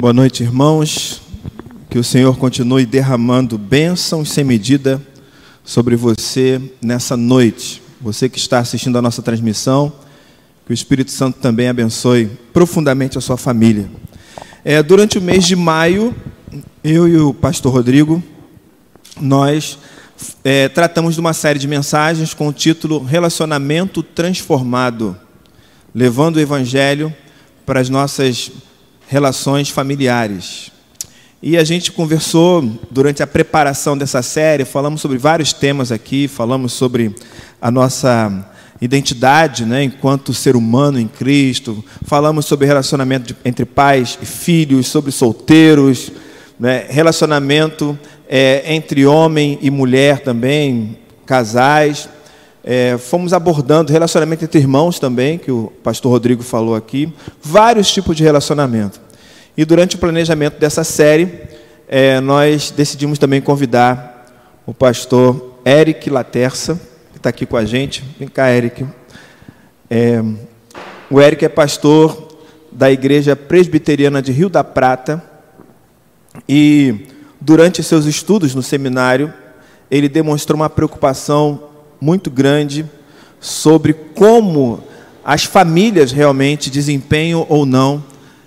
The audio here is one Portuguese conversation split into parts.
Boa noite, irmãos. Que o Senhor continue derramando bênçãos sem medida sobre você nessa noite. Você que está assistindo a nossa transmissão, que o Espírito Santo também abençoe profundamente a sua família. É, durante o mês de maio, eu e o pastor Rodrigo, nós é, tratamos de uma série de mensagens com o título Relacionamento Transformado, levando o Evangelho para as nossas relações familiares. E a gente conversou durante a preparação dessa série, falamos sobre vários temas aqui, falamos sobre a nossa identidade né, enquanto ser humano em Cristo, falamos sobre relacionamento de, entre pais e filhos, sobre solteiros, né, relacionamento é, entre homem e mulher também, casais. É, fomos abordando relacionamento entre irmãos também, que o pastor Rodrigo falou aqui, vários tipos de relacionamento. E durante o planejamento dessa série, é, nós decidimos também convidar o pastor Eric Laterça, que está aqui com a gente. Vem cá, Eric. É, o Eric é pastor da Igreja Presbiteriana de Rio da Prata e, durante seus estudos no seminário, ele demonstrou uma preocupação muito grande sobre como as famílias realmente desempenham ou não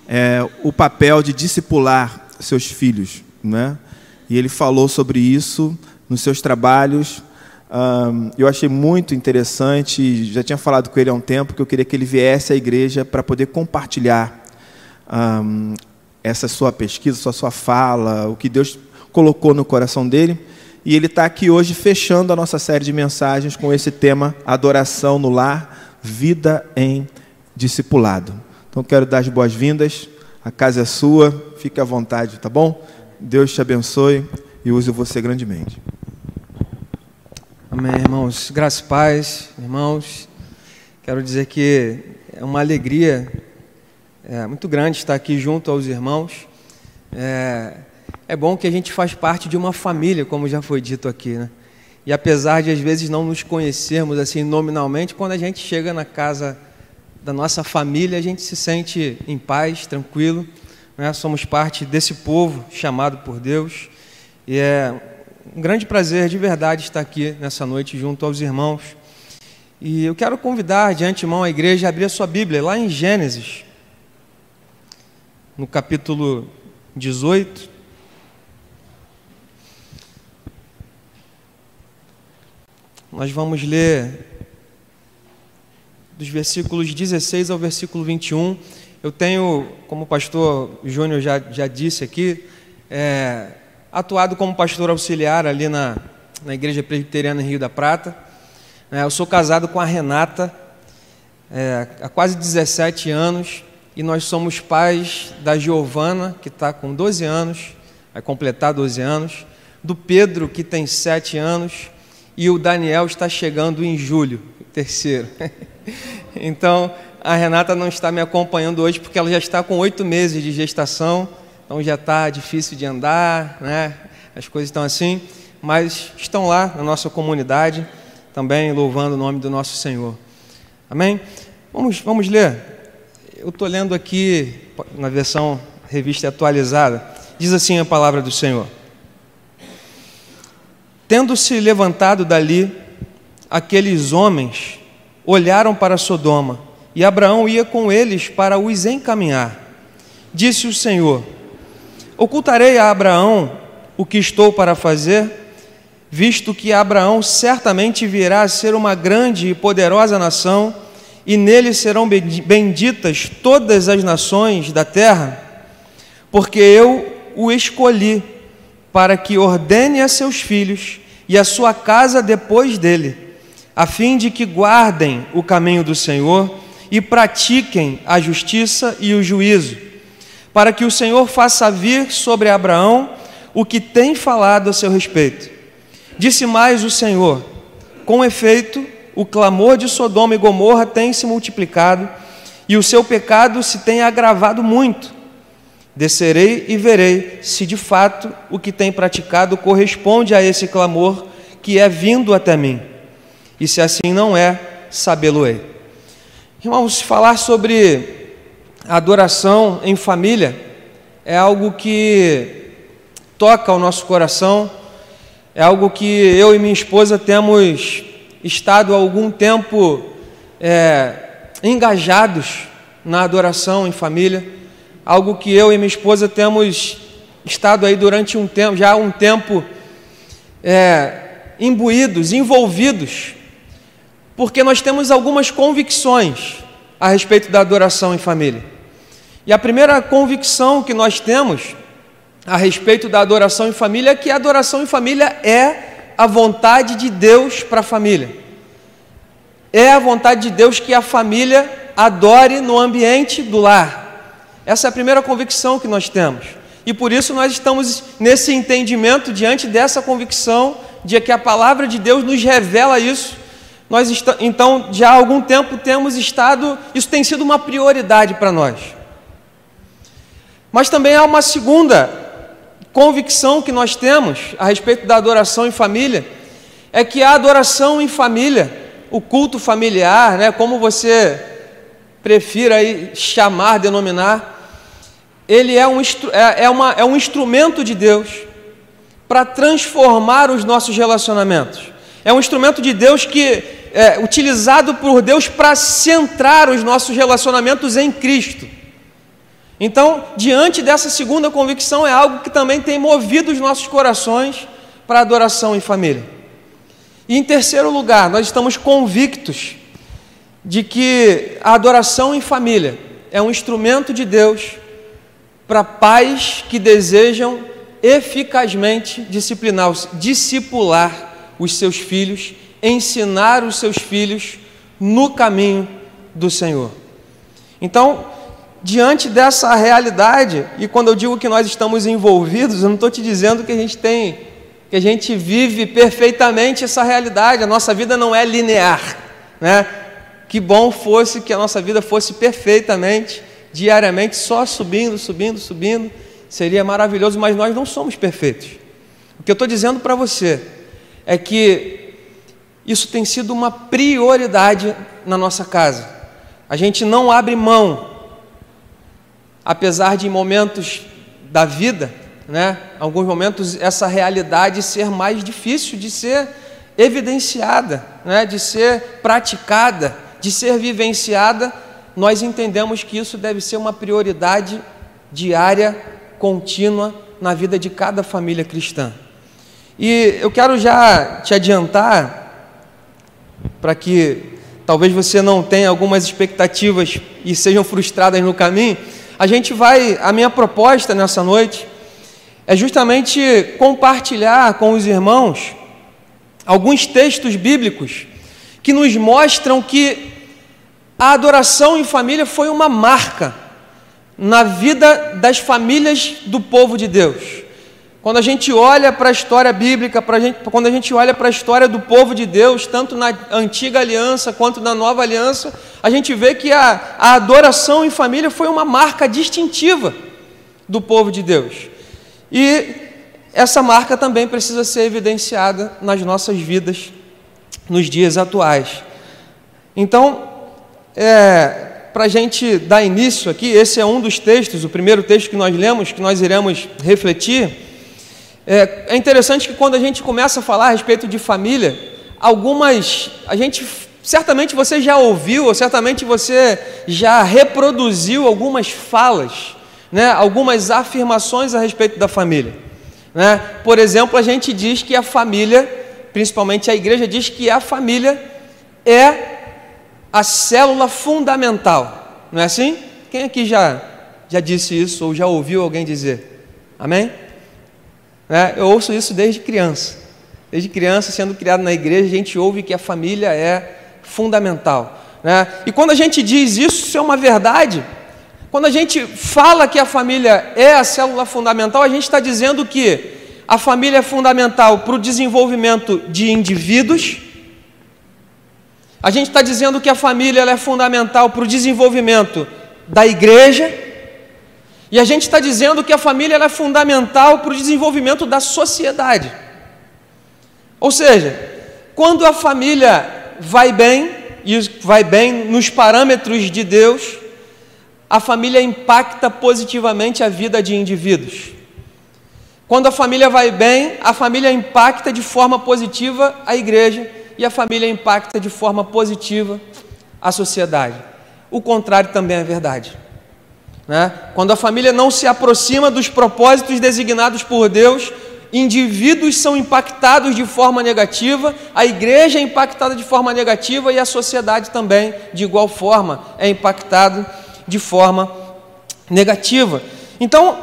é, o papel de discipular seus filhos. Né? E ele falou sobre isso nos seus trabalhos. Um, eu achei muito interessante, já tinha falado com ele há um tempo, que eu queria que ele viesse à igreja para poder compartilhar um, essa sua pesquisa, essa sua fala, o que Deus colocou no coração dele. E ele está aqui hoje fechando a nossa série de mensagens com esse tema: adoração no lar, vida em discipulado. Então quero dar as boas-vindas. A casa é sua, fique à vontade, tá bom? Deus te abençoe e use você grandemente. Amém, irmãos. Graças e paz, irmãos. Quero dizer que é uma alegria é, muito grande estar aqui junto aos irmãos. É, é bom que a gente faz parte de uma família, como já foi dito aqui, né? E apesar de às vezes não nos conhecermos assim nominalmente, quando a gente chega na casa da nossa família, a gente se sente em paz, tranquilo. Né? Somos parte desse povo chamado por Deus. E é um grande prazer, de verdade, estar aqui nessa noite junto aos irmãos. E eu quero convidar de antemão a igreja a abrir a sua Bíblia lá em Gênesis, no capítulo 18. Nós vamos ler dos versículos 16 ao versículo 21. Eu tenho, como o pastor Júnior já, já disse aqui, é, atuado como pastor auxiliar ali na, na Igreja Presbiteriana em Rio da Prata. É, eu sou casado com a Renata é, há quase 17 anos e nós somos pais da Giovana, que está com 12 anos, vai completar 12 anos, do Pedro, que tem 7 anos, e o Daniel está chegando em julho, terceiro. Então, a Renata não está me acompanhando hoje porque ela já está com oito meses de gestação, então já está difícil de andar, né? As coisas estão assim, mas estão lá na nossa comunidade, também louvando o nome do nosso Senhor. Amém? Vamos, vamos ler. Eu estou lendo aqui na versão revista atualizada. Diz assim a palavra do Senhor. Tendo-se levantado dali aqueles homens, olharam para Sodoma, e Abraão ia com eles para os encaminhar. Disse o Senhor: Ocultarei a Abraão o que estou para fazer, visto que Abraão certamente virá a ser uma grande e poderosa nação, e nele serão benditas todas as nações da terra, porque eu o escolhi para que ordene a seus filhos e a sua casa depois dele, a fim de que guardem o caminho do Senhor e pratiquem a justiça e o juízo, para que o Senhor faça vir sobre Abraão o que tem falado a seu respeito. Disse mais o Senhor: com efeito, o clamor de Sodoma e Gomorra tem se multiplicado e o seu pecado se tem agravado muito. Descerei e verei se de fato o que tem praticado corresponde a esse clamor que é vindo até mim. E se assim não é, sabê-lo-ei. Irmãos, falar sobre adoração em família é algo que toca o nosso coração, é algo que eu e minha esposa temos estado há algum tempo é, engajados na adoração em família, algo que eu e minha esposa temos estado aí durante um tempo, já há um tempo, é, imbuídos, envolvidos, porque nós temos algumas convicções a respeito da adoração em família. E a primeira convicção que nós temos a respeito da adoração em família é que a adoração em família é a vontade de Deus para a família. É a vontade de Deus que a família adore no ambiente do lar. Essa é a primeira convicção que nós temos. E por isso nós estamos nesse entendimento, diante dessa convicção, de que a palavra de Deus nos revela isso. Nós então, já há algum tempo temos estado, isso tem sido uma prioridade para nós. Mas também há uma segunda convicção que nós temos a respeito da adoração em família, é que a adoração em família, o culto familiar, né, como você prefira aí chamar, denominar, ele é um, é, é, uma, é um instrumento de Deus para transformar os nossos relacionamentos. É um instrumento de Deus que é utilizado por Deus para centrar os nossos relacionamentos em Cristo. Então, diante dessa segunda convicção, é algo que também tem movido os nossos corações para adoração em família. E em terceiro lugar, nós estamos convictos de que a adoração em família é um instrumento de Deus para pais que desejam eficazmente disciplinar, discipular os seus filhos, ensinar os seus filhos no caminho do Senhor. Então, diante dessa realidade, e quando eu digo que nós estamos envolvidos, eu não estou te dizendo que a gente tem, que a gente vive perfeitamente essa realidade, a nossa vida não é linear, né? Que bom fosse que a nossa vida fosse perfeitamente, diariamente, só subindo, subindo, subindo, seria maravilhoso, mas nós não somos perfeitos. O que eu estou dizendo para você é que isso tem sido uma prioridade na nossa casa. A gente não abre mão apesar de em momentos da vida, né, alguns momentos essa realidade ser mais difícil de ser evidenciada, né, de ser praticada, de ser vivenciada, nós entendemos que isso deve ser uma prioridade diária, contínua na vida de cada família cristã. E eu quero já te adiantar, para que talvez você não tenha algumas expectativas e sejam frustradas no caminho, a gente vai, a minha proposta nessa noite é justamente compartilhar com os irmãos alguns textos bíblicos que nos mostram que a adoração em família foi uma marca na vida das famílias do povo de Deus. Quando a gente olha para a história bíblica, gente, quando a gente olha para a história do povo de Deus, tanto na antiga aliança quanto na nova aliança, a gente vê que a, a adoração em família foi uma marca distintiva do povo de Deus. E essa marca também precisa ser evidenciada nas nossas vidas nos dias atuais. Então, é, para a gente dar início aqui, esse é um dos textos, o primeiro texto que nós lemos, que nós iremos refletir. É, é interessante que quando a gente começa a falar a respeito de família, algumas. A gente. Certamente você já ouviu, ou certamente você já reproduziu algumas falas, né, algumas afirmações a respeito da família. Né? Por exemplo, a gente diz que a família, principalmente a igreja, diz que a família é a célula fundamental. Não é assim? Quem aqui já, já disse isso ou já ouviu alguém dizer? Amém? Né? Eu ouço isso desde criança. Desde criança, sendo criado na igreja, a gente ouve que a família é fundamental. Né? E quando a gente diz isso, isso é uma verdade. Quando a gente fala que a família é a célula fundamental, a gente está dizendo que a família é fundamental para o desenvolvimento de indivíduos. A gente está dizendo que a família é fundamental para o desenvolvimento da igreja. E a gente está dizendo que a família é fundamental para o desenvolvimento da sociedade. Ou seja, quando a família vai bem, e vai bem nos parâmetros de Deus, a família impacta positivamente a vida de indivíduos. Quando a família vai bem, a família impacta de forma positiva a igreja e a família impacta de forma positiva a sociedade. O contrário também é verdade. Né? Quando a família não se aproxima dos propósitos designados por Deus, indivíduos são impactados de forma negativa, a igreja é impactada de forma negativa e a sociedade também, de igual forma, é impactada de forma negativa. Então,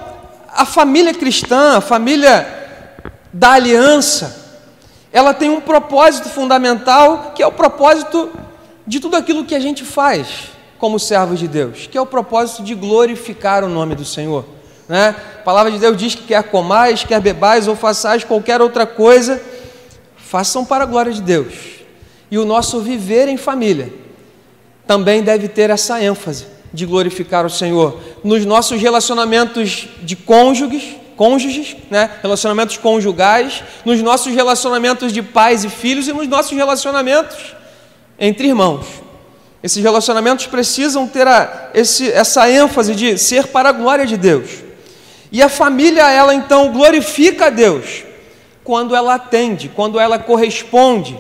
a família cristã, a família da aliança, ela tem um propósito fundamental, que é o propósito de tudo aquilo que a gente faz como servos de Deus, que é o propósito de glorificar o nome do Senhor. Né? A palavra de Deus diz que quer comais, quer bebais ou façais qualquer outra coisa, façam para a glória de Deus. E o nosso viver em família também deve ter essa ênfase de glorificar o Senhor nos nossos relacionamentos de cônjuges, cônjuges, né? relacionamentos conjugais, nos nossos relacionamentos de pais e filhos e nos nossos relacionamentos entre irmãos. Esses relacionamentos precisam ter a, esse, essa ênfase de ser para a glória de Deus. E a família, ela então glorifica a Deus quando ela atende, quando ela corresponde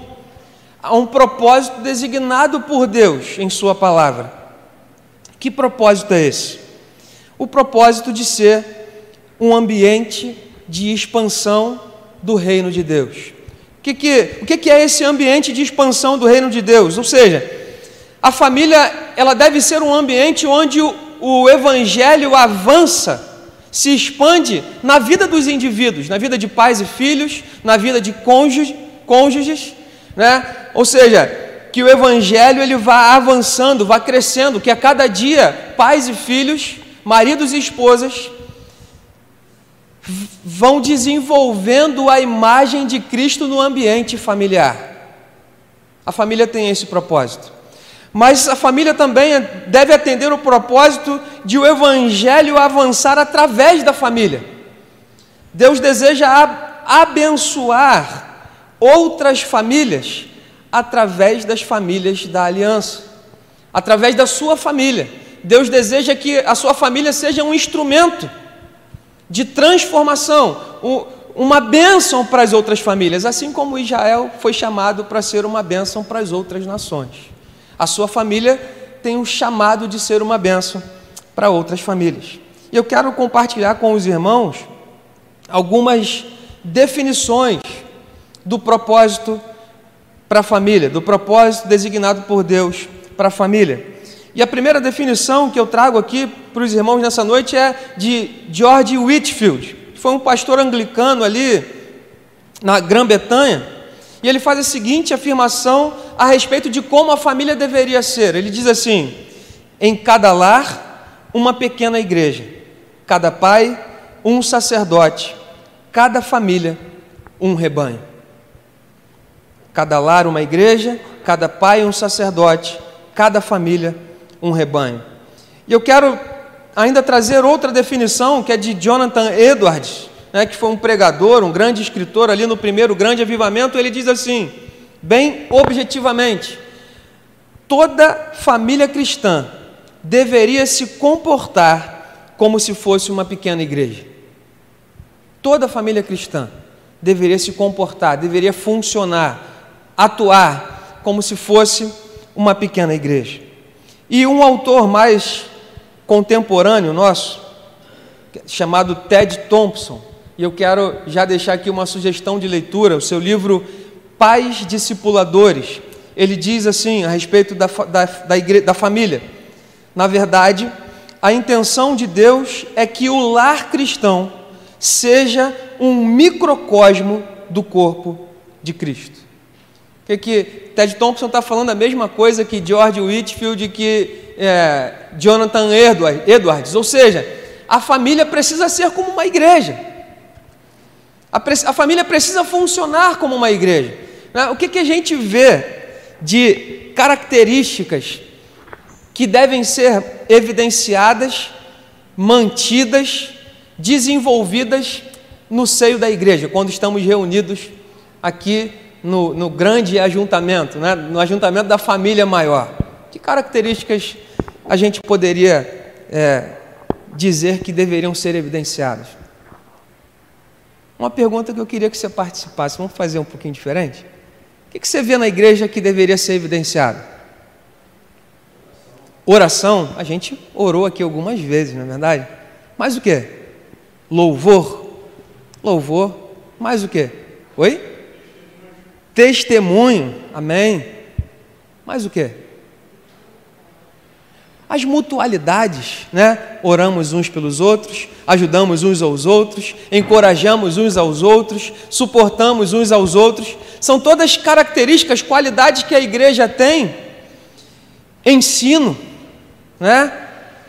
a um propósito designado por Deus em Sua palavra. Que propósito é esse? O propósito de ser um ambiente de expansão do reino de Deus. O que, o que, é esse ambiente de expansão do reino de Deus? Ou seja, a família ela deve ser um ambiente onde o, o evangelho avança, se expande na vida dos indivíduos, na vida de pais e filhos, na vida de cônjuges, cônjuges né? Ou seja, que o evangelho ele vá avançando, vá crescendo, que a cada dia pais e filhos, maridos e esposas vão desenvolvendo a imagem de Cristo no ambiente familiar. A família tem esse propósito. Mas a família também deve atender o propósito de o evangelho avançar através da família. Deus deseja abençoar outras famílias através das famílias da aliança, através da sua família. Deus deseja que a sua família seja um instrumento de transformação, uma bênção para as outras famílias, assim como Israel foi chamado para ser uma bênção para as outras nações. A sua família tem um chamado de ser uma bênção para outras famílias. E eu quero compartilhar com os irmãos algumas definições do propósito para a família, do propósito designado por Deus para a família. E a primeira definição que eu trago aqui para os irmãos nessa noite é de George Whitfield, que foi um pastor anglicano ali na Grã-Bretanha, e ele faz a seguinte afirmação a respeito de como a família deveria ser. Ele diz assim: em cada lar, uma pequena igreja, cada pai, um sacerdote, cada família, um rebanho. Cada lar uma igreja, cada pai um sacerdote, cada família um rebanho. E eu quero ainda trazer outra definição que é de Jonathan Edwards, né, que foi um pregador, um grande escritor ali no primeiro grande avivamento. Ele diz assim, bem objetivamente: toda família cristã deveria se comportar como se fosse uma pequena igreja. Toda família cristã deveria se comportar, deveria funcionar atuar como se fosse uma pequena igreja. E um autor mais contemporâneo nosso, chamado Ted Thompson, e eu quero já deixar aqui uma sugestão de leitura, o seu livro Pais Discipuladores. Ele diz assim a respeito da, da, da, igre, da família: na verdade, a intenção de Deus é que o lar cristão seja um microcosmo do corpo de Cristo que, Ted Thompson está falando a mesma coisa que George Whitfield que é, Jonathan Edwards, ou seja, a família precisa ser como uma igreja. A, a família precisa funcionar como uma igreja. Né? O que, que a gente vê de características que devem ser evidenciadas, mantidas, desenvolvidas no seio da igreja, quando estamos reunidos aqui no, no grande ajuntamento, né? no ajuntamento da família maior? Que características a gente poderia é, dizer que deveriam ser evidenciadas? Uma pergunta que eu queria que você participasse. Vamos fazer um pouquinho diferente? O que você vê na igreja que deveria ser evidenciado? Oração, a gente orou aqui algumas vezes, não é verdade? Mais o que? Louvor. Louvor. Mais o que? Oi? Testemunho. Amém. Mais o que? As mutualidades, né? Oramos uns pelos outros, ajudamos uns aos outros, encorajamos uns aos outros, suportamos uns aos outros. São todas características, qualidades que a igreja tem. Ensino, né?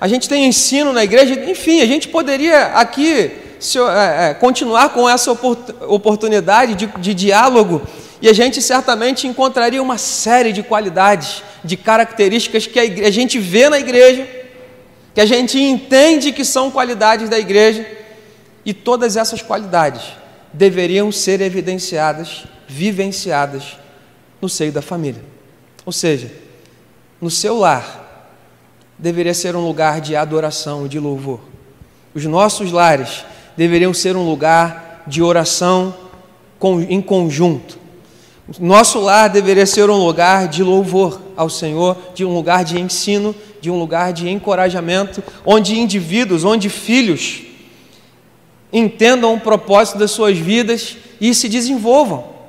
A gente tem ensino na igreja, enfim, a gente poderia aqui se, é, é, continuar com essa oportunidade de, de diálogo e a gente certamente encontraria uma série de qualidades, de características que a, igreja, a gente vê na igreja, que a gente entende que são qualidades da igreja, e todas essas qualidades deveriam ser evidenciadas, vivenciadas no seio da família. Ou seja, no seu lar, deveria ser um lugar de adoração e de louvor. Os nossos lares deveriam ser um lugar de oração em conjunto. Nosso lar deveria ser um lugar de louvor ao Senhor, de um lugar de ensino, de um lugar de encorajamento, onde indivíduos, onde filhos entendam o propósito das suas vidas e se desenvolvam.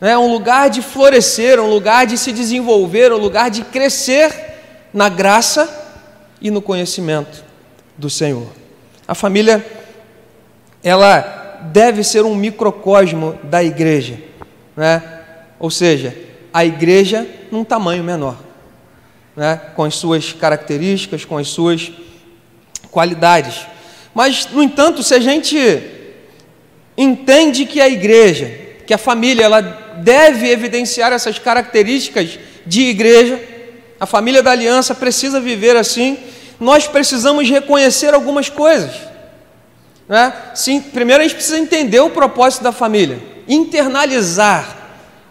É um lugar de florescer, um lugar de se desenvolver, um lugar de crescer na graça e no conhecimento do Senhor. A família, ela deve ser um microcosmo da igreja, né? Ou seja, a igreja num tamanho menor, né? com as suas características, com as suas qualidades. Mas, no entanto, se a gente entende que a igreja, que a família, ela deve evidenciar essas características de igreja, a família da aliança precisa viver assim, nós precisamos reconhecer algumas coisas. Né? Sim, primeiro a gente precisa entender o propósito da família, internalizar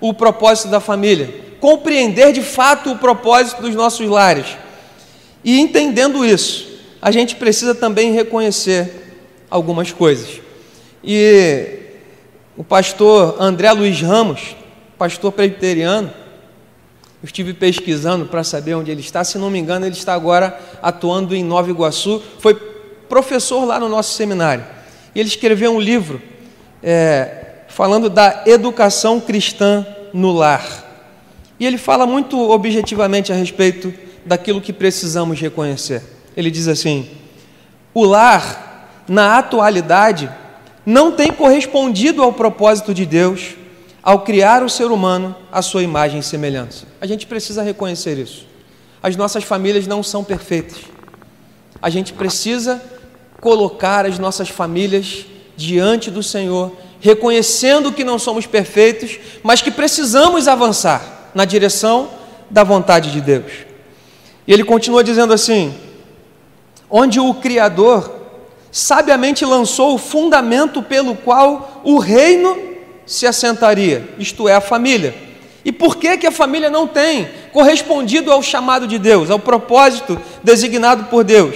o propósito da família, compreender de fato o propósito dos nossos lares. E entendendo isso, a gente precisa também reconhecer algumas coisas. E o pastor André Luiz Ramos, pastor presbiteriano, eu estive pesquisando para saber onde ele está. Se não me engano, ele está agora atuando em Nova Iguaçu. Foi professor lá no nosso seminário. E ele escreveu um livro é, falando da educação cristã no lar. E ele fala muito objetivamente a respeito daquilo que precisamos reconhecer. Ele diz assim: o lar, na atualidade, não tem correspondido ao propósito de Deus ao criar o ser humano à sua imagem e semelhança. A gente precisa reconhecer isso. As nossas famílias não são perfeitas. A gente precisa colocar as nossas famílias diante do Senhor, reconhecendo que não somos perfeitos, mas que precisamos avançar na direção da vontade de Deus. E ele continua dizendo assim: onde o Criador sabiamente lançou o fundamento pelo qual o reino se assentaria, isto é, a família. E por que, que a família não tem correspondido ao chamado de Deus, ao propósito designado por Deus?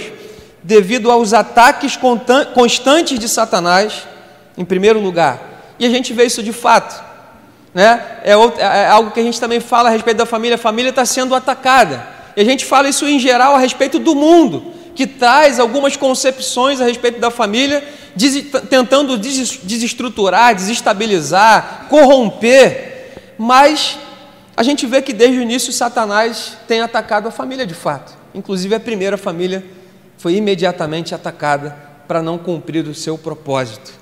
Devido aos ataques constantes de Satanás, em primeiro lugar. E a gente vê isso de fato. Né? É, é algo que a gente também fala a respeito da família. A família está sendo atacada. E a gente fala isso em geral a respeito do mundo, que traz algumas concepções a respeito da família des, tentando des, desestruturar, desestabilizar, corromper, mas a gente vê que desde o início Satanás tem atacado a família de fato. Inclusive a primeira família foi imediatamente atacada para não cumprir o seu propósito.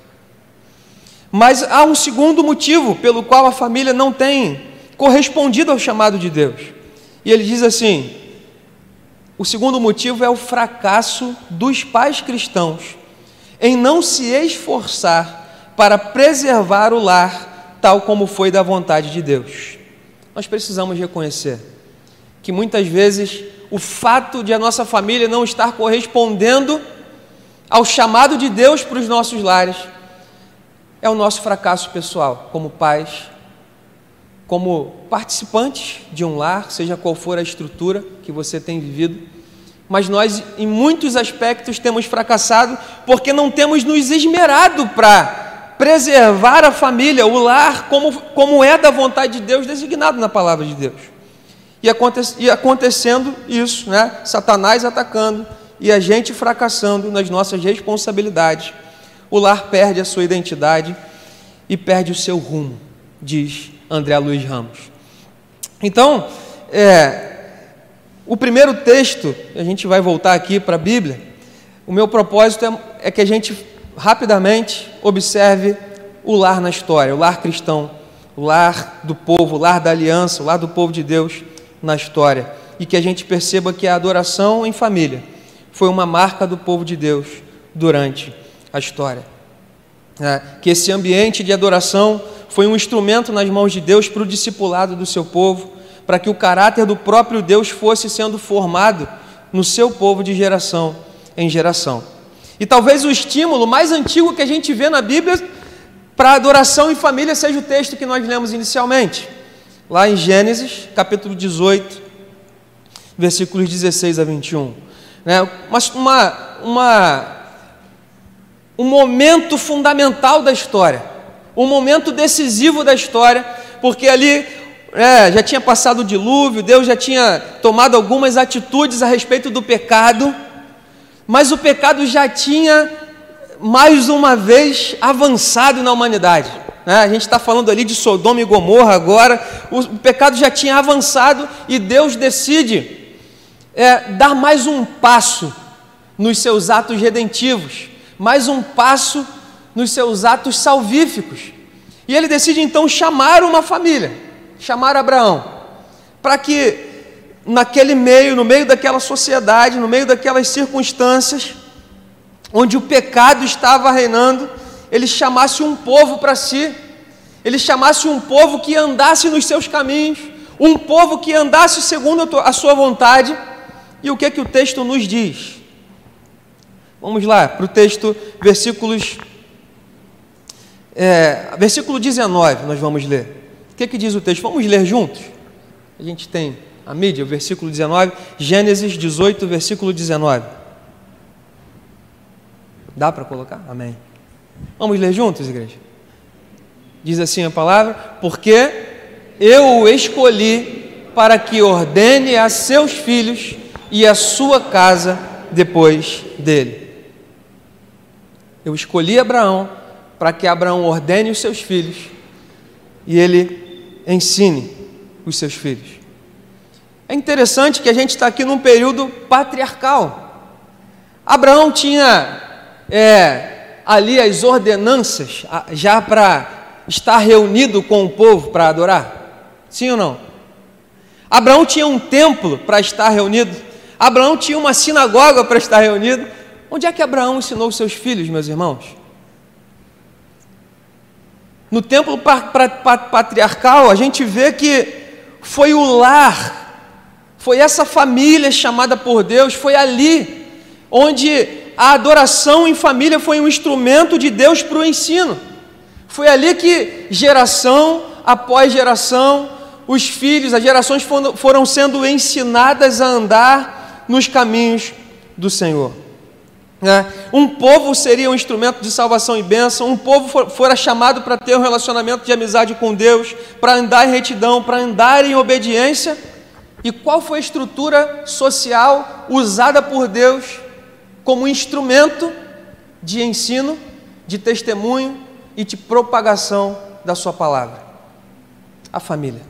Mas há um segundo motivo pelo qual a família não tem correspondido ao chamado de Deus. E ele diz assim: o segundo motivo é o fracasso dos pais cristãos em não se esforçar para preservar o lar tal como foi da vontade de Deus. Nós precisamos reconhecer que muitas vezes o fato de a nossa família não estar correspondendo ao chamado de Deus para os nossos lares é o nosso fracasso pessoal, como pais, como participantes de um lar, seja qual for a estrutura que você tem vivido, Mas nós, em muitos aspectos, temos fracassado porque não temos nos esmerado para preservar a família, o lar, como, como é da vontade de Deus, designado na palavra de Deus. E, aconte, e acontecendo isso, né? Satanás atacando e a gente fracassando nas nossas responsabilidades. O lar perde a sua identidade e perde o seu rumo, diz André Luiz Ramos. Então, é, o primeiro texto, a gente vai voltar aqui para a Bíblia, o meu propósito é, é que a gente rapidamente observe o lar na história, o lar cristão, o lar do povo, o lar da aliança, o lar do povo de Deus na história. E que a gente perceba que a adoração em família foi uma marca do povo de Deus durante a história. É, que esse ambiente de adoração foi um instrumento nas mãos de Deus para o discipulado do seu povo, para que o caráter do próprio Deus fosse sendo formado no seu povo de geração em geração. E talvez o estímulo mais antigo que a gente vê na Bíblia para adoração em família seja o texto que nós lemos inicialmente, lá em Gênesis, capítulo 18, versículos 16 a 21. Né? Mas uma, uma, um momento fundamental da história, um momento decisivo da história, porque ali é, já tinha passado o dilúvio, Deus já tinha tomado algumas atitudes a respeito do pecado, mas o pecado já tinha mais uma vez avançado na humanidade. Né? A gente está falando ali de Sodoma e Gomorra agora, o, pecado já tinha avançado e Deus decide é, dar mais um passo nos seus atos redentivos, mais um passo nos seus atos salvíficos. E ele decide então chamar uma família chamar Abraão, para que naquele meio, no meio daquela sociedade, no meio daquelas circunstâncias, onde o pecado estava reinando, ele chamasse um povo para si, ele chamasse um povo que andasse nos seus caminhos, um povo que andasse segundo a sua vontade. E o que é que o texto nos diz? Vamos lá para o texto, versículos. É, versículo 19, nós vamos ler. O que, que diz o texto? Vamos ler juntos? A gente tem a mídia, o versículo 19, Gênesis 18, versículo 19. Dá para colocar? Amém. Vamos ler juntos, igreja? Diz assim a palavra: Porque eu o escolhi para que ordene a seus filhos e a sua casa depois dele. Eu escolhi Abraão para que Abraão ordene os seus filhos e ele ensine os seus filhos. É interessante que a gente está aqui num período patriarcal. Abraão tinha é, ali as ordenanças já para estar reunido com o povo para adorar? Sim ou não? Abraão tinha um templo para estar reunido. Abraão tinha uma sinagoga para estar reunido. Onde é que Abraão ensinou seus filhos, meus irmãos? No templo patriarcal, a gente vê que foi o lar, foi essa família chamada por Deus, foi ali onde a adoração em família foi um instrumento de Deus para o ensino. Foi ali que geração após geração, os filhos, as gerações foram sendo ensinadas a andar nos caminhos do Senhor. Né? Um povo seria um instrumento de salvação e bênção, um povo fora chamado para ter um relacionamento de amizade com Deus, para andar em retidão, para andar em obediência. E qual foi a estrutura social usada por Deus como instrumento de ensino, de testemunho e de propagação da Sua palavra? A família.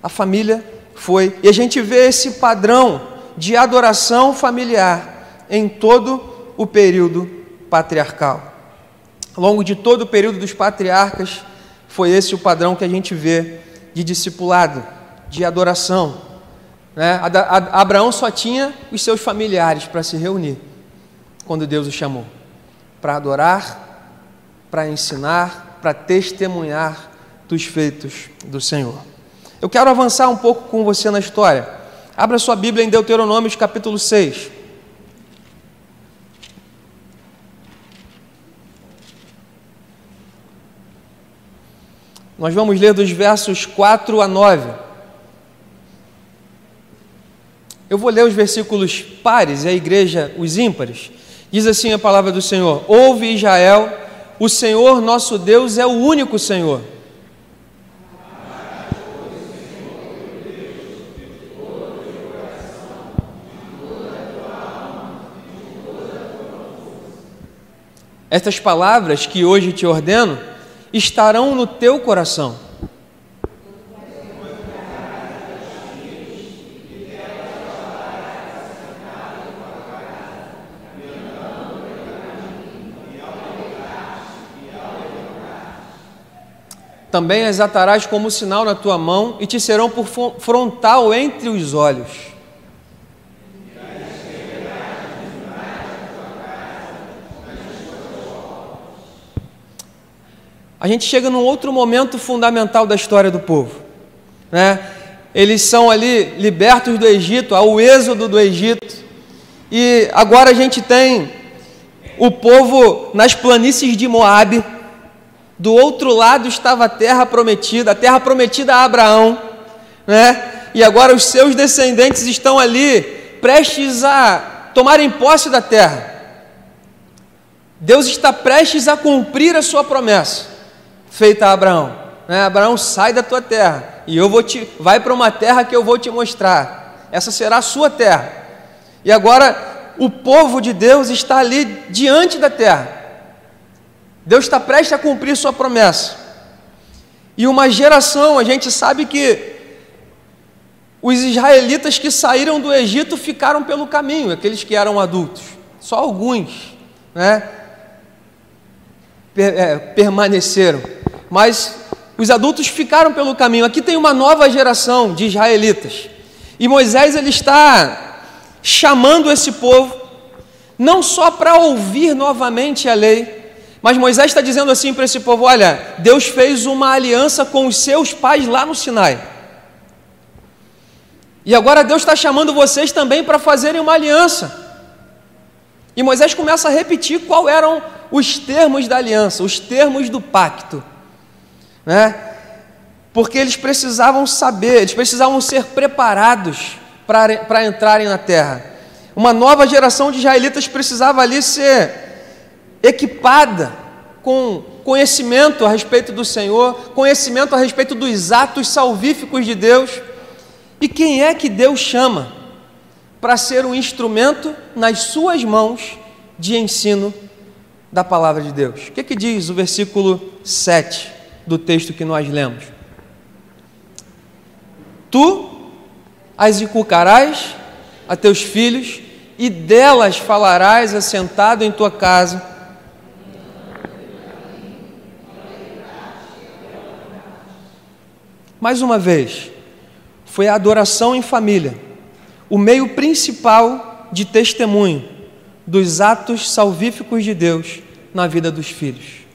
A família foi, e a gente vê esse padrão de adoração familiar em todo o período patriarcal. Ao longo de todo o período dos patriarcas, foi esse o padrão que a gente vê de discipulado, de adoração. Né? Abraão só tinha os seus familiares para se reunir quando Deus o chamou para adorar, para ensinar, para testemunhar dos feitos do Senhor. Eu quero avançar um pouco com você na história. Abra sua Bíblia em Deuteronômio capítulo 6. Nós vamos ler dos versos 4 a 9. Eu vou ler os versículos pares e a igreja os ímpares. Diz assim a palavra do Senhor: Ouve Israel, o Senhor nosso Deus é o único Senhor. Estas palavras que hoje te ordeno estarão no teu coração. Também as atarás como sinal na tua mão e te serão por frontal entre os olhos. A gente chega num outro momento fundamental da história do povo. Né? Eles são ali libertos do Egito, ao êxodo do Egito, e agora a gente tem o povo nas planícies de Moabe. Do outro lado estava a terra prometida, a terra prometida a Abraão, né? E agora os seus descendentes estão ali prestes a tomarem posse da terra. Deus está prestes a cumprir a sua promessa feita a Abraão. Né? Abraão, sai da tua terra e eu vou te, vai para uma terra que eu vou te mostrar. Essa será a sua terra. E agora o povo de Deus está ali diante da terra. Deus está prestes a cumprir sua promessa. E uma geração, a gente sabe que os israelitas que saíram do Egito ficaram pelo caminho, aqueles que eram adultos. Só alguns, né? É, permaneceram mas os adultos ficaram pelo caminho. Aqui tem uma nova geração de israelitas. E Moisés ele está chamando esse povo não só para ouvir novamente a lei, mas Moisés está dizendo assim para esse povo: olha, Deus fez uma aliança com os seus pais lá no Sinai. E agora Deus está chamando vocês também para fazerem uma aliança. E Moisés começa a repetir quais eram os termos da aliança, os termos do pacto né? Porque eles precisavam saber, eles precisavam ser preparados para entrarem na terra. Uma nova geração de israelitas precisava ali ser equipada com conhecimento a respeito do Senhor, conhecimento a respeito dos atos salvíficos de Deus. E quem é que Deus chama para ser um instrumento nas suas mãos de ensino da palavra de Deus? O que, que diz o versículo 7? Do texto que nós lemos. Tu as inculcarás a teus filhos, e delas falarás assentado em tua casa. Mais uma vez, foi a adoração em família, o meio principal de testemunho dos atos salvíficos de Deus na vida dos filhos.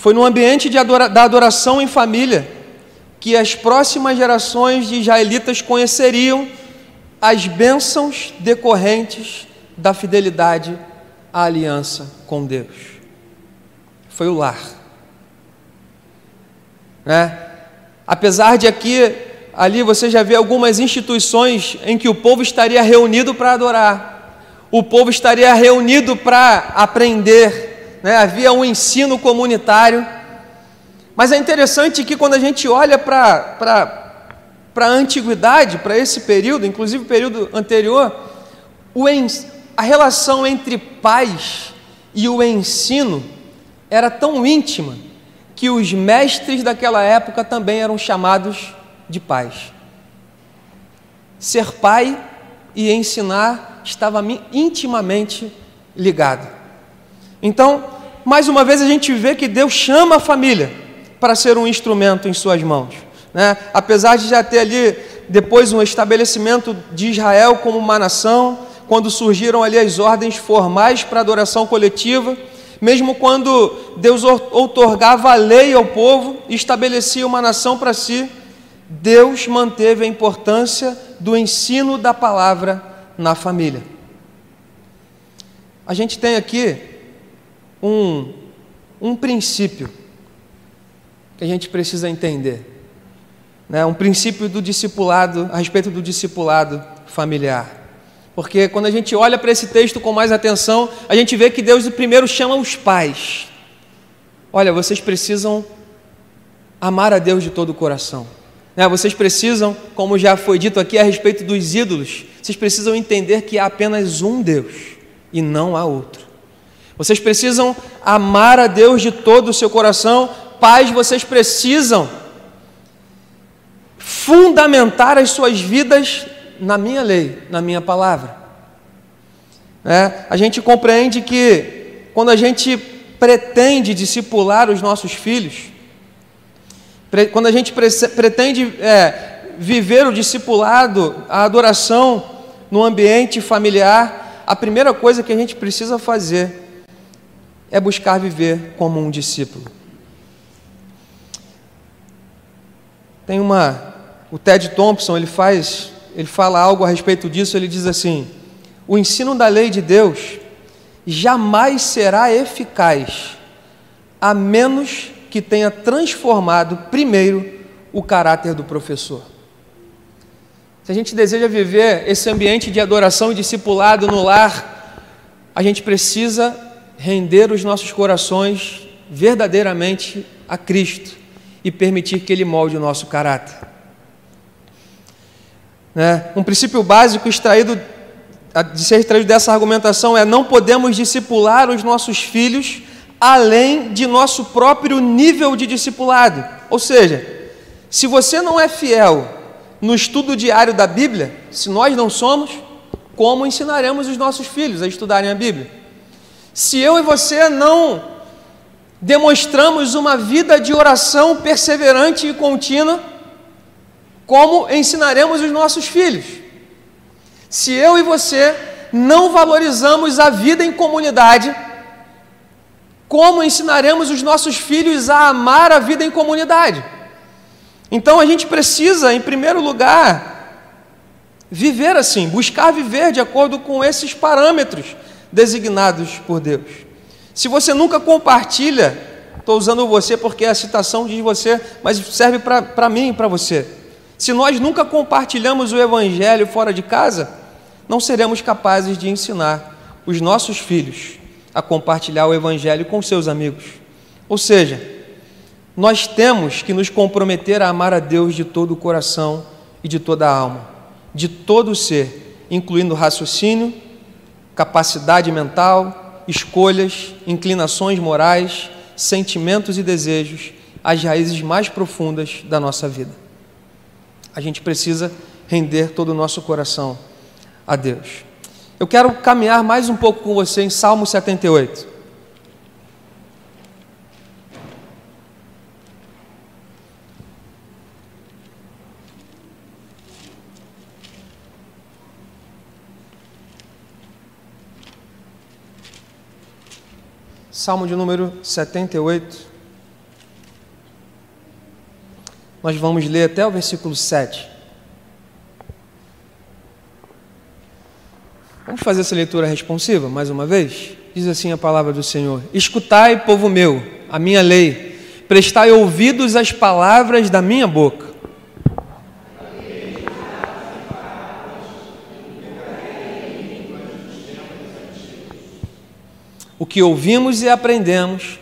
Foi no ambiente adora, da adoração em família que as próximas gerações de israelitas conheceriam as bênçãos decorrentes da fidelidade à aliança com Deus. Foi o lar. Né? Apesar de aqui, ali você já vê algumas instituições em que o povo estaria reunido para adorar, o povo estaria reunido para aprender, né? havia um ensino comunitário. Mas é interessante que quando a gente olha para a antiguidade, para esse período, inclusive o período anterior, o a relação entre pais e o ensino era tão íntima que os mestres daquela época também eram chamados de pais. Ser pai e ensinar estava intimamente ligado. Então, mais uma vez a gente vê que Deus chama a família para ser um instrumento em suas mãos. Né? Apesar de já ter ali depois um estabelecimento de Israel como uma nação, quando surgiram ali as ordens formais para adoração coletiva, mesmo quando Deus outorgava a lei ao povo e estabelecia uma nação para si, Deus manteve a importância do ensino da palavra na família. A gente tem aqui um, um princípio que a gente precisa entender. Né? Um princípio do discipulado, a respeito do discipulado familiar. Porque quando a gente olha para esse texto com mais atenção, a gente vê que Deus primeiro chama os pais. Olha, vocês precisam amar a Deus de todo o coração. Né? Vocês precisam, como já foi dito aqui a respeito dos ídolos, vocês precisam entender que há apenas um Deus e não há outro. Vocês precisam amar a Deus de todo o seu coração. Pais, vocês precisam fundamentar as suas vidas na minha lei, na minha palavra. É, a gente compreende que quando a gente pretende discipular os nossos filhos, quando a gente pretende é, viver o discipulado, a adoração no ambiente familiar, a primeira coisa que a gente precisa fazer é buscar viver como um discípulo. Tem uma, o Ted Thompson ele faz ele fala algo a respeito disso, ele diz assim: o ensino da lei de Deus jamais será eficaz a menos que tenha transformado primeiro o caráter do professor. Se a gente deseja viver esse ambiente de adoração e discipulado no lar, a gente precisa render os nossos corações verdadeiramente a Cristo e permitir que Ele molde o nosso caráter. Né? Um princípio básico extraído de ser extraído dessa argumentação é não podemos discipular os nossos filhos além de nosso próprio nível de discipulado. Ou seja, se você não é fiel no estudo diário da Bíblia, se nós não somos, como ensinaremos os nossos filhos a estudarem a Bíblia? Se eu e você não demonstramos uma vida de oração perseverante e contínua, como ensinaremos os nossos filhos? Se eu e você não valorizamos a vida em comunidade, como ensinaremos os nossos filhos a amar a vida em comunidade? Então a gente precisa, em primeiro lugar, viver assim, buscar viver de acordo com esses parâmetros designados por Deus. Se você nunca compartilha, estou usando você porque a citação diz você, mas serve para mim e para você. Se nós nunca compartilhamos o Evangelho fora de casa, não seremos capazes de ensinar os nossos filhos a compartilhar o Evangelho com seus amigos. Ou seja, nós temos que nos comprometer a amar a Deus de todo o coração e de toda a alma, de todo o ser, incluindo raciocínio, capacidade mental, escolhas, inclinações morais, sentimentos e desejos, as raízes mais profundas da nossa vida a gente precisa render todo o nosso coração a Deus. Eu quero caminhar mais um pouco com você em Salmo 78. Salmo de número 78. Nós vamos ler até o versículo 7. Vamos fazer essa leitura responsiva mais uma vez? Diz assim a palavra do Senhor: Escutai, povo meu, a minha lei, prestai ouvidos às palavras da minha boca. O que ouvimos e aprendemos,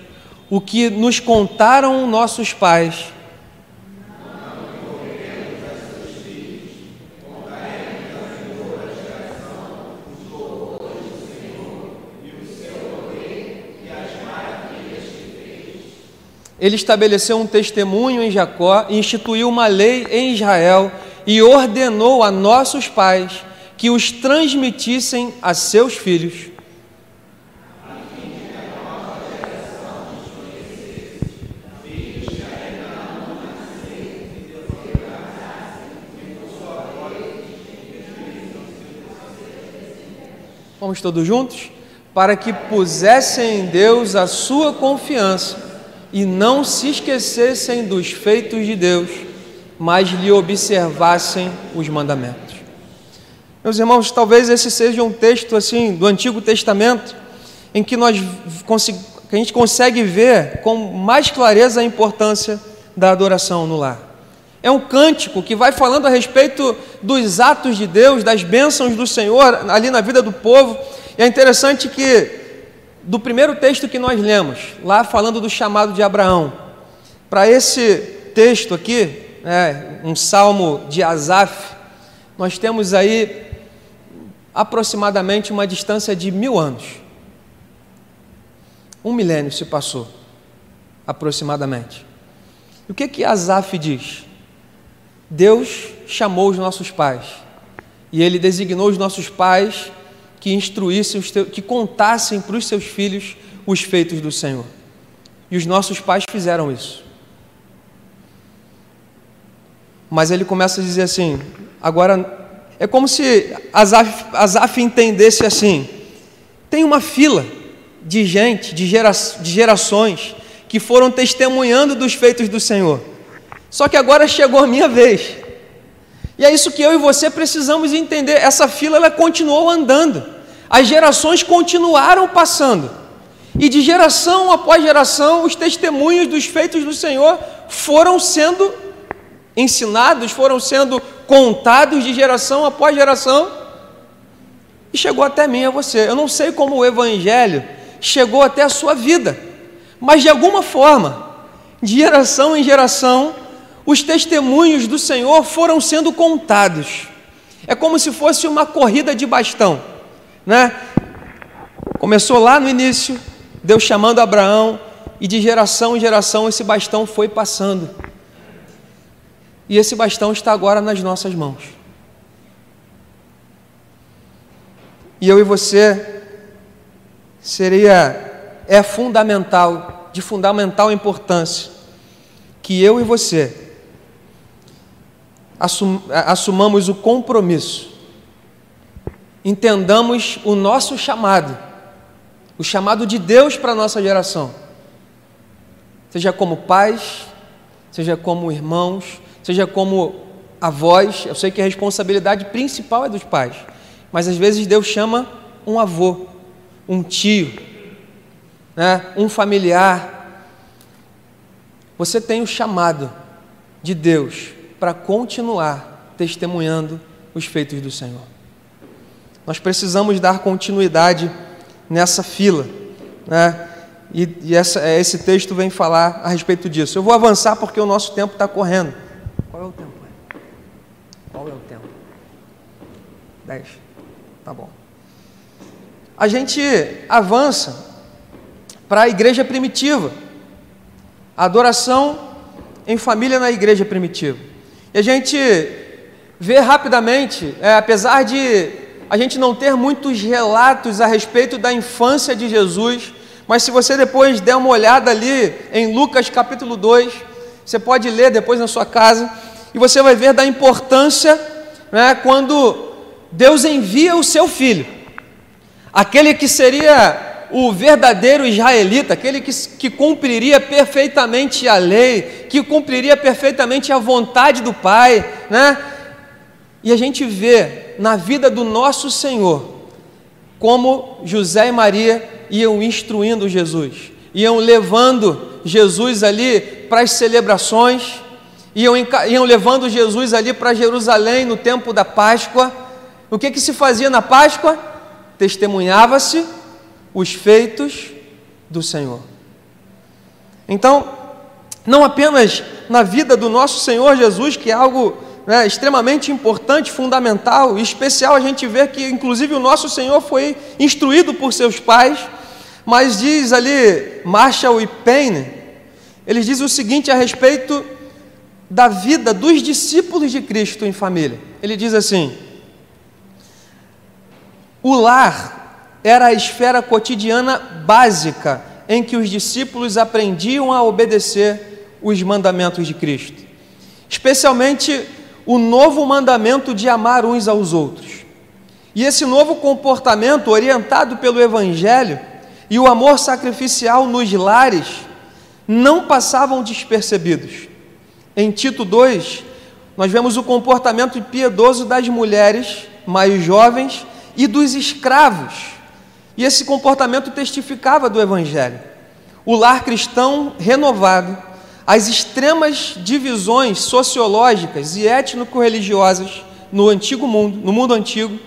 o que nos contaram nossos pais, ele estabeleceu um testemunho em Jacó, instituiu uma lei em Israel e ordenou a nossos pais que os transmitissem a seus filhos. Vamos todos juntos? Para que pusessem em Deus a sua confiança e não se esquecessem dos feitos de Deus, mas lhe observassem os mandamentos. Meus irmãos, talvez esse seja um texto assim do Antigo Testamento em que nós que a gente consegue ver com mais clareza a importância da adoração no lar. É um cântico que vai falando a respeito dos atos de Deus, das bênçãos do Senhor ali na vida do povo. E é interessante que, do primeiro texto que nós lemos, lá falando do chamado de Abraão, para esse texto aqui, é, um salmo de Asaf, nós temos aí aproximadamente uma distância de mil anos. Um milênio se passou, aproximadamente. E o que que Asaf diz? Deus chamou os nossos pais e Ele designou os nossos pais que instruíssem, que contassem para os seus filhos os feitos do Senhor. E os nossos pais fizeram isso. Mas ele começa a dizer assim: agora é como se Asaf entendesse assim: tem uma fila de gente, de, gera, de gerações, que foram testemunhando dos feitos do Senhor. Só que agora chegou a minha vez. E é isso que eu e você precisamos entender. Essa fila ela continuou andando. As gerações continuaram passando. E de geração após geração, os testemunhos dos feitos do Senhor foram sendo ensinados, foram sendo contados de geração após geração. E chegou até mim, a você. Eu não sei como o evangelho chegou até a sua vida, mas de alguma forma, de geração em geração, os testemunhos do Senhor foram sendo contados. É como se fosse uma corrida de bastão, né? Começou lá no início, Deus chamando Abraão, e de geração em geração esse bastão foi passando. E esse bastão está agora nas nossas mãos. E eu e você seria é fundamental, de fundamental importância, que eu e você assum, assumamos o compromisso, entendamos o nosso chamado, o chamado de Deus para a nossa geração, seja como pais, seja como irmãos, seja como avós. Eu sei que a responsabilidade principal é dos pais, mas às vezes Deus chama um avô, um tio, né, um familiar. Você tem o chamado de Deus para continuar testemunhando os feitos do Senhor. Nós precisamos dar continuidade nessa fila, né? E, e essa, é, esse texto vem falar a respeito disso. Eu vou avançar porque o nosso tempo está correndo. Qual é o tempo? Qual é o tempo? Dez. Tá bom. A gente avança para a igreja primitiva. Adoração em família na igreja primitiva. E a gente vê rapidamente, é, apesar de a gente não ter muitos relatos a respeito da infância de Jesus, mas se você depois der uma olhada ali em Lucas capítulo 2, você pode ler depois na sua casa, e você vai ver da importância né, quando Deus envia o seu filho, aquele que seria o verdadeiro israelita, aquele que, que cumpriria perfeitamente a lei, que cumpriria perfeitamente a vontade do Pai, né? E a gente vê na vida do nosso Senhor como José e Maria iam instruindo Jesus, iam levando Jesus ali para as celebrações, iam, iam levando Jesus ali para Jerusalém no tempo da Páscoa. O que, que se fazia na Páscoa? Testemunhava-se os feitos do Senhor. Então, não apenas na vida do nosso Senhor Jesus, que é algo né, extremamente importante, fundamental e especial, a gente vê que, inclusive, o nosso Senhor foi instruído por seus pais, mas diz ali Marshall e Payne, eles dizem o seguinte a respeito da vida dos discípulos de Cristo em família. Ele diz assim: o lar era a esfera cotidiana básica em que os discípulos aprendiam a obedecer os mandamentos de Cristo, especialmente o novo mandamento de amar uns aos outros. E esse novo comportamento, orientado pelo Evangelho e o amor sacrificial nos lares, não passavam despercebidos. Em Tito 2, nós vemos o comportamento piedoso das mulheres mais jovens e dos escravos e esse comportamento testificava do Evangelho. O lar cristão renovado, as extremas divisões sociológicas e étnico-religiosas no antigo mundo, no mundo antigo,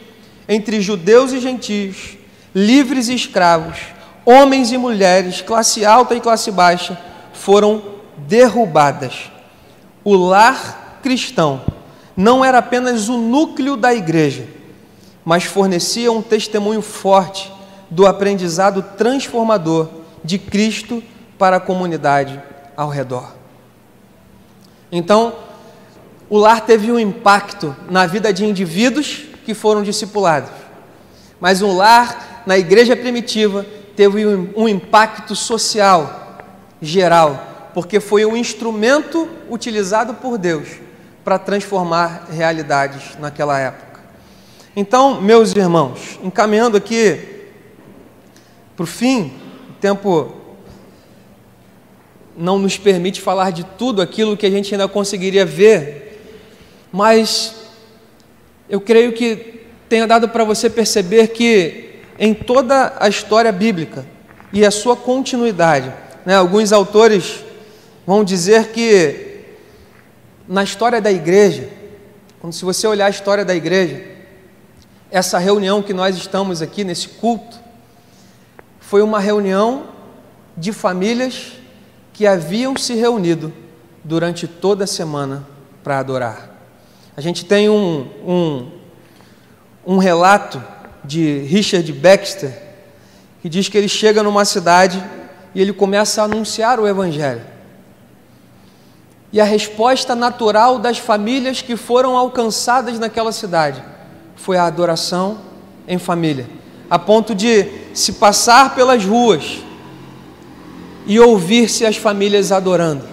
entre judeus e gentios, livres e escravos, homens e mulheres, classe alta e classe baixa, foram derrubadas. O lar cristão não era apenas o núcleo da igreja, mas fornecia um testemunho forte do aprendizado transformador de Cristo para a comunidade ao redor. Então, o lar teve um impacto na vida de indivíduos que foram discipulados, mas o lar na igreja primitiva teve um impacto social geral, porque foi um instrumento utilizado por Deus para transformar realidades naquela época. Então, meus irmãos, encaminhando aqui o fim, o tempo não nos permite falar de tudo aquilo que a gente ainda conseguiria ver, mas eu creio que tenha dado para você perceber que em toda a história bíblica e a sua continuidade, né, alguns autores vão dizer que na história da igreja, quando se você olhar a história da igreja, essa reunião que nós estamos aqui nesse culto foi uma reunião de famílias que haviam se reunido durante toda a semana para adorar. A gente tem um, um, um relato de Richard Baxter que diz que ele chega numa cidade e ele começa a anunciar o Evangelho. E a resposta natural das famílias que foram alcançadas naquela cidade foi a adoração em família, a ponto de se passar pelas ruas e ouvir-se as famílias adorando.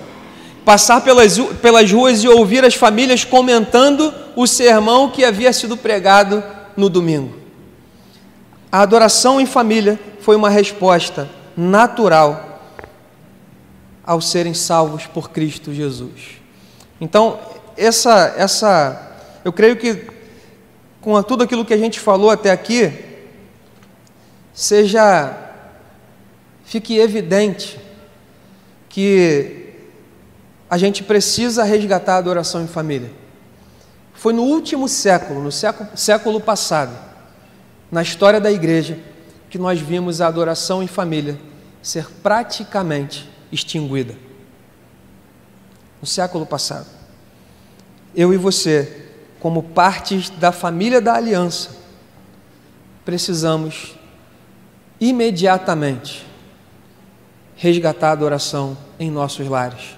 Passar pelas, pelas ruas e ouvir as famílias comentando o sermão que havia sido pregado no domingo. A adoração em família foi uma resposta natural ao serem salvos por Cristo Jesus. Então, essa, essa, eu creio que com tudo aquilo que a gente falou até aqui, seja fique evidente que a gente precisa resgatar a adoração em família. Foi no último século, no século, século passado, na história da igreja, que nós vimos a adoração em família ser praticamente extinguida. No século passado. Eu e você, como partes da família da aliança, precisamos imediatamente resgatar a adoração em nossos lares.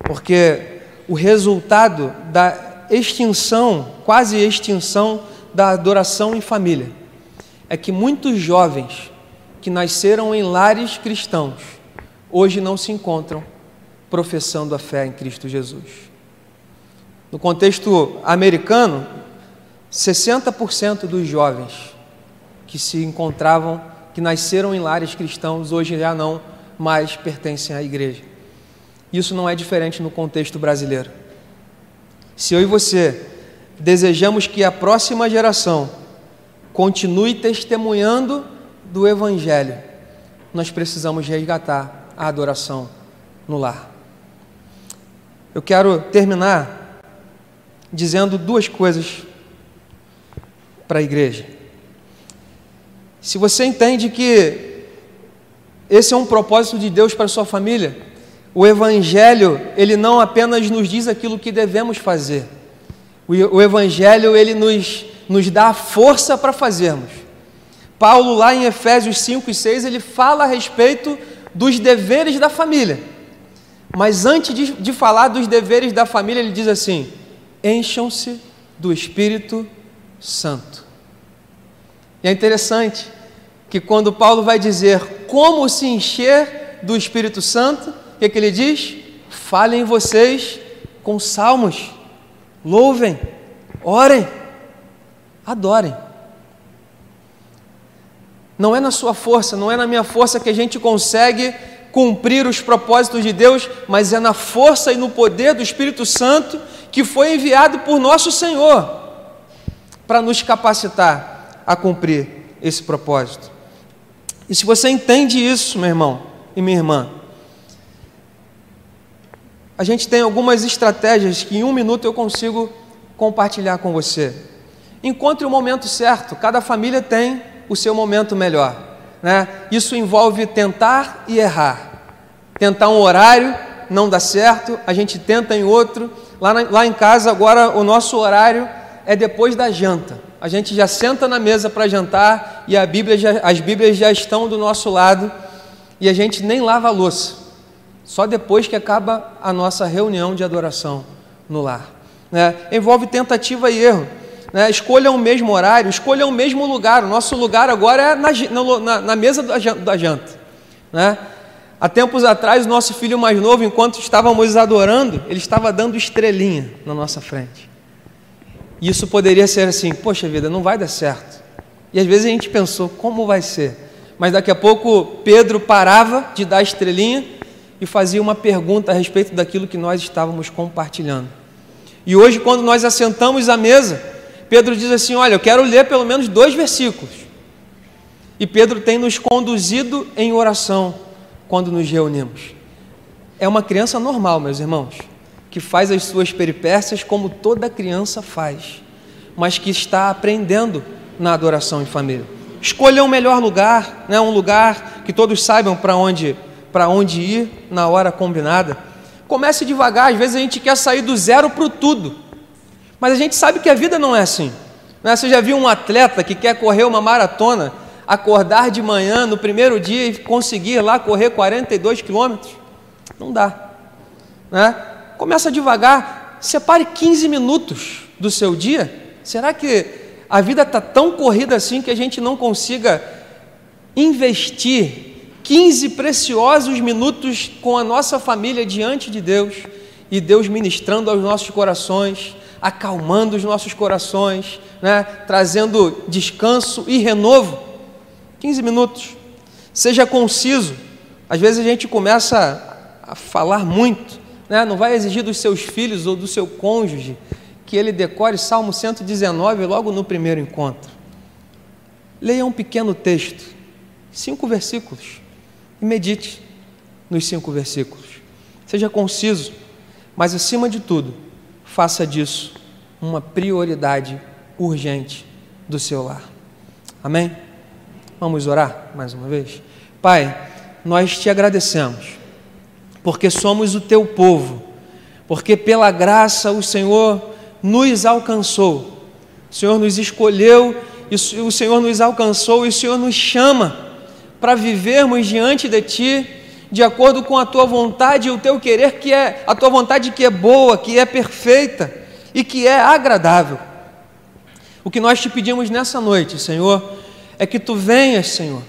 Porque o resultado da extinção, quase extinção da adoração em família, é que muitos jovens que nasceram em lares cristãos hoje não se encontram professando a fé em Cristo Jesus. No contexto americano, 60% dos jovens que se encontravam, que nasceram em lares cristãos, hoje já não mais pertencem à igreja. Isso não é diferente no contexto brasileiro. Se eu e você desejamos que a próxima geração continue testemunhando do Evangelho, nós precisamos resgatar a adoração no lar. Eu quero terminar dizendo duas coisas para a igreja. Se você entende que esse é um propósito de Deus para a sua família. O Evangelho, ele não apenas nos diz aquilo que devemos fazer. O Evangelho, ele nos, nos dá a força para fazermos. Paulo, lá em Efésios 5 e 6, ele fala a respeito dos deveres da família. Mas antes de, de falar dos deveres da família, ele diz assim: encham-se do Espírito Santo. E é interessante que quando Paulo vai dizer como se encher do Espírito Santo, o que, é que ele diz? Falem vocês com salmos, louvem, orem, adorem. Não é na sua força, não é na minha força que a gente consegue cumprir os propósitos de Deus, mas é na força e no poder do Espírito Santo que foi enviado por nosso Senhor para nos capacitar a cumprir esse propósito. E se você entende isso, meu irmão e minha irmã, a gente tem algumas estratégias que em um minuto eu consigo compartilhar com você. Encontre o momento certo, cada família tem o seu momento melhor. Né? Isso envolve tentar e errar. Tentar um horário, não dá certo, a gente tenta em outro. Lá, na, lá em casa, agora, o nosso horário é depois da janta. A gente já senta na mesa para jantar e Bíblia já, as Bíblias já estão do nosso lado e a gente nem lava a louça. Só depois que acaba a nossa reunião de adoração no lar. Né? Envolve tentativa e erro. Né? Escolha o mesmo horário, escolha o mesmo lugar. O nosso lugar agora é na, na, na mesa da janta. Né? Há tempos atrás, o nosso filho mais novo, enquanto estávamos adorando, ele estava dando estrelinha na nossa frente. Isso poderia ser assim: poxa vida, não vai dar certo. E às vezes a gente pensou: como vai ser? Mas daqui a pouco Pedro parava de dar estrelinha e fazia uma pergunta a respeito daquilo que nós estávamos compartilhando. E hoje, quando nós assentamos à mesa, Pedro diz assim: Olha, eu quero ler pelo menos dois versículos. E Pedro tem nos conduzido em oração quando nos reunimos. É uma criança normal, meus irmãos, que faz as suas peripécias como toda criança faz, mas que está aprendendo na adoração em família. Escolha um melhor lugar, né, um lugar que todos saibam para onde onde ir na hora combinada. Comece devagar, às vezes a gente quer sair do zero para o tudo, mas a gente sabe que a vida não é assim. Né? Você já viu um atleta que quer correr uma maratona, acordar de manhã no primeiro dia e conseguir lá correr 42 quilômetros? Não dá. Né? Começa devagar, separe 15 minutos do seu dia. Será que a vida está tão corrida assim que a gente não consiga investir 15 preciosos minutos com a nossa família diante de Deus e Deus ministrando aos nossos corações, acalmando os nossos corações, né? trazendo descanso e renovo. 15 minutos. Seja conciso. Às vezes a gente começa a falar muito, né? não vai exigir dos seus filhos ou do seu cônjuge que ele decore Salmo 119 logo no primeiro encontro. Leia um pequeno texto, cinco versículos e medite nos cinco versículos. Seja conciso, mas acima de tudo, faça disso uma prioridade urgente do seu lar. Amém? Vamos orar mais uma vez? Pai, nós te agradecemos, porque somos o teu povo, porque pela graça o Senhor nos alcançou, o Senhor nos escolheu, o Senhor nos alcançou e o Senhor nos chama para vivermos diante de Ti de acordo com a Tua vontade e o Teu querer, que é a Tua vontade que é boa, que é perfeita e que é agradável. O que nós te pedimos nessa noite, Senhor, é que Tu venhas, Senhor,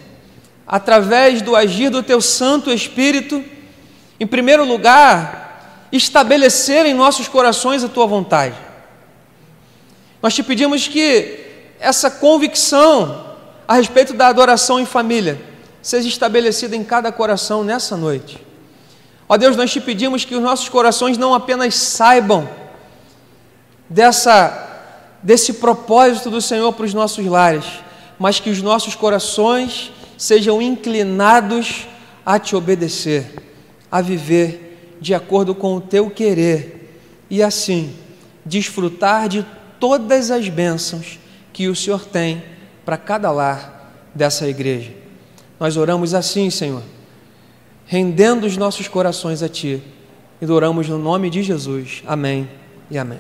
através do agir do Teu Santo Espírito, em primeiro lugar, estabelecer em nossos corações a Tua vontade. Nós te pedimos que essa convicção a respeito da adoração em família seja estabelecida em cada coração nessa noite. Ó Deus, nós te pedimos que os nossos corações não apenas saibam dessa desse propósito do Senhor para os nossos lares, mas que os nossos corações sejam inclinados a te obedecer, a viver de acordo com o teu querer e assim desfrutar de todas as bênçãos que o Senhor tem para cada lar dessa igreja. Nós oramos assim, Senhor, rendendo os nossos corações a Ti e oramos no nome de Jesus. Amém e amém.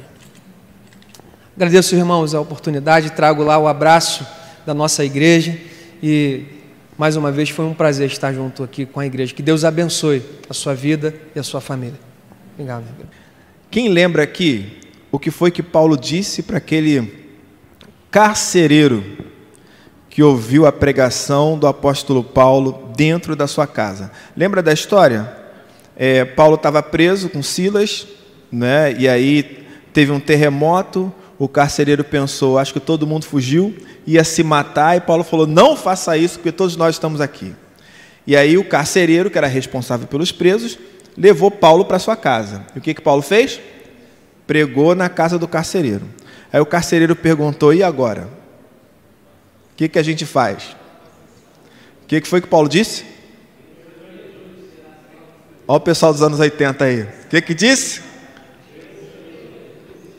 Agradeço, irmãos, a oportunidade, trago lá o abraço da nossa igreja e mais uma vez foi um prazer estar junto aqui com a igreja. Que Deus abençoe a sua vida e a sua família. Obrigado. Quem lembra aqui o que foi que Paulo disse para aquele carcereiro que ouviu a pregação do apóstolo Paulo dentro da sua casa. Lembra da história? É, Paulo estava preso com Silas, né? e aí teve um terremoto. O carcereiro pensou: acho que todo mundo fugiu, ia se matar. E Paulo falou: não faça isso, porque todos nós estamos aqui. E aí o carcereiro, que era responsável pelos presos, levou Paulo para sua casa. E o que, que Paulo fez? Pregou na casa do carcereiro. Aí o carcereiro perguntou: e agora? que, que a gente faz? O que, que foi que Paulo disse? Olha o pessoal dos anos 80 aí. O que que disse?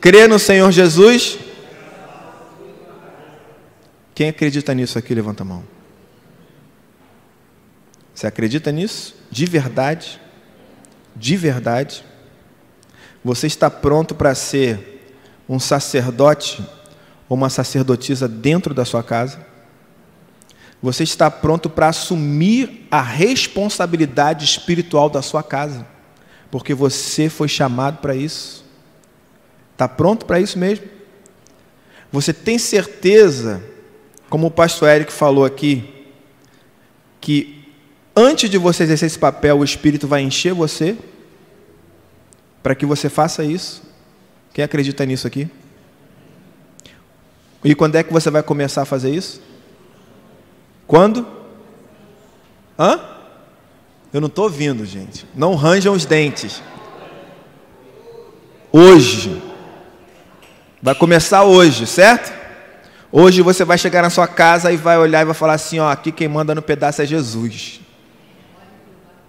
Crê no Senhor Jesus. Quem acredita nisso aqui, levanta a mão. Você acredita nisso? De verdade? De verdade? Você está pronto para ser um sacerdote ou uma sacerdotisa dentro da sua casa? Você está pronto para assumir a responsabilidade espiritual da sua casa, porque você foi chamado para isso. Está pronto para isso mesmo? Você tem certeza, como o pastor Eric falou aqui, que antes de você exercer esse papel, o Espírito vai encher você para que você faça isso? Quem acredita nisso aqui? E quando é que você vai começar a fazer isso? Quando? Hã? Eu não estou ouvindo, gente. Não ranjam os dentes. Hoje. Vai começar hoje, certo? Hoje você vai chegar na sua casa e vai olhar e vai falar assim: ó, aqui quem manda no pedaço é Jesus.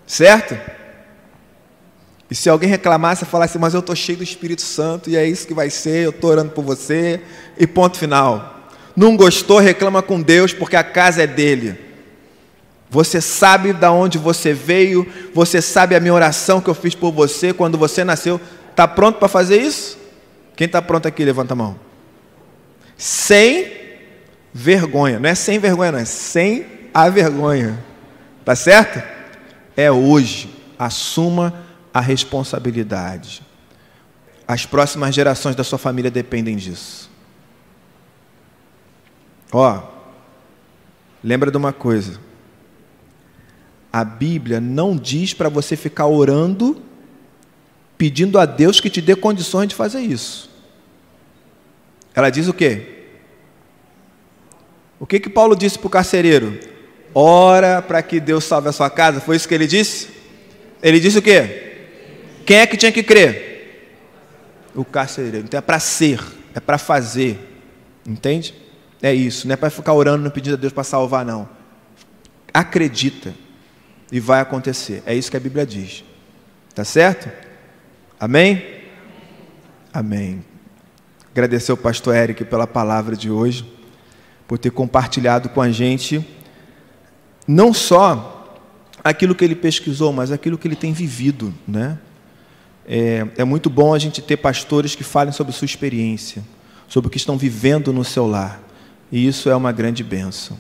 Certo? E se alguém reclamasse e falasse, mas eu estou cheio do Espírito Santo e é isso que vai ser, eu estou orando por você, e ponto final. Não gostou, reclama com Deus, porque a casa é dele. Você sabe de onde você veio, você sabe a minha oração que eu fiz por você quando você nasceu. Está pronto para fazer isso? Quem está pronto aqui, levanta a mão. Sem vergonha, não é sem vergonha, não, é sem a vergonha. Tá certo? É hoje. Assuma a responsabilidade. As próximas gerações da sua família dependem disso. Ó, lembra de uma coisa. A Bíblia não diz para você ficar orando, pedindo a Deus que te dê condições de fazer isso. Ela diz o quê? O que que Paulo disse para o carcereiro? Ora para que Deus salve a sua casa. Foi isso que ele disse? Ele disse o quê? Quem é que tinha que crer? O carcereiro. Então é para ser, é para fazer. Entende? É isso, não é para ficar orando, pedindo a Deus para salvar, não. Acredita e vai acontecer. É isso que a Bíblia diz. Tá certo? Amém? Amém. Agradecer ao pastor Eric pela palavra de hoje, por ter compartilhado com a gente não só aquilo que ele pesquisou, mas aquilo que ele tem vivido, né? É, é muito bom a gente ter pastores que falem sobre sua experiência, sobre o que estão vivendo no seu lar. E isso é uma grande bênção.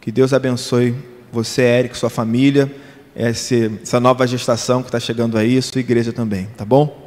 Que Deus abençoe você, Eric, sua família, essa nova gestação que está chegando aí, sua igreja também, tá bom?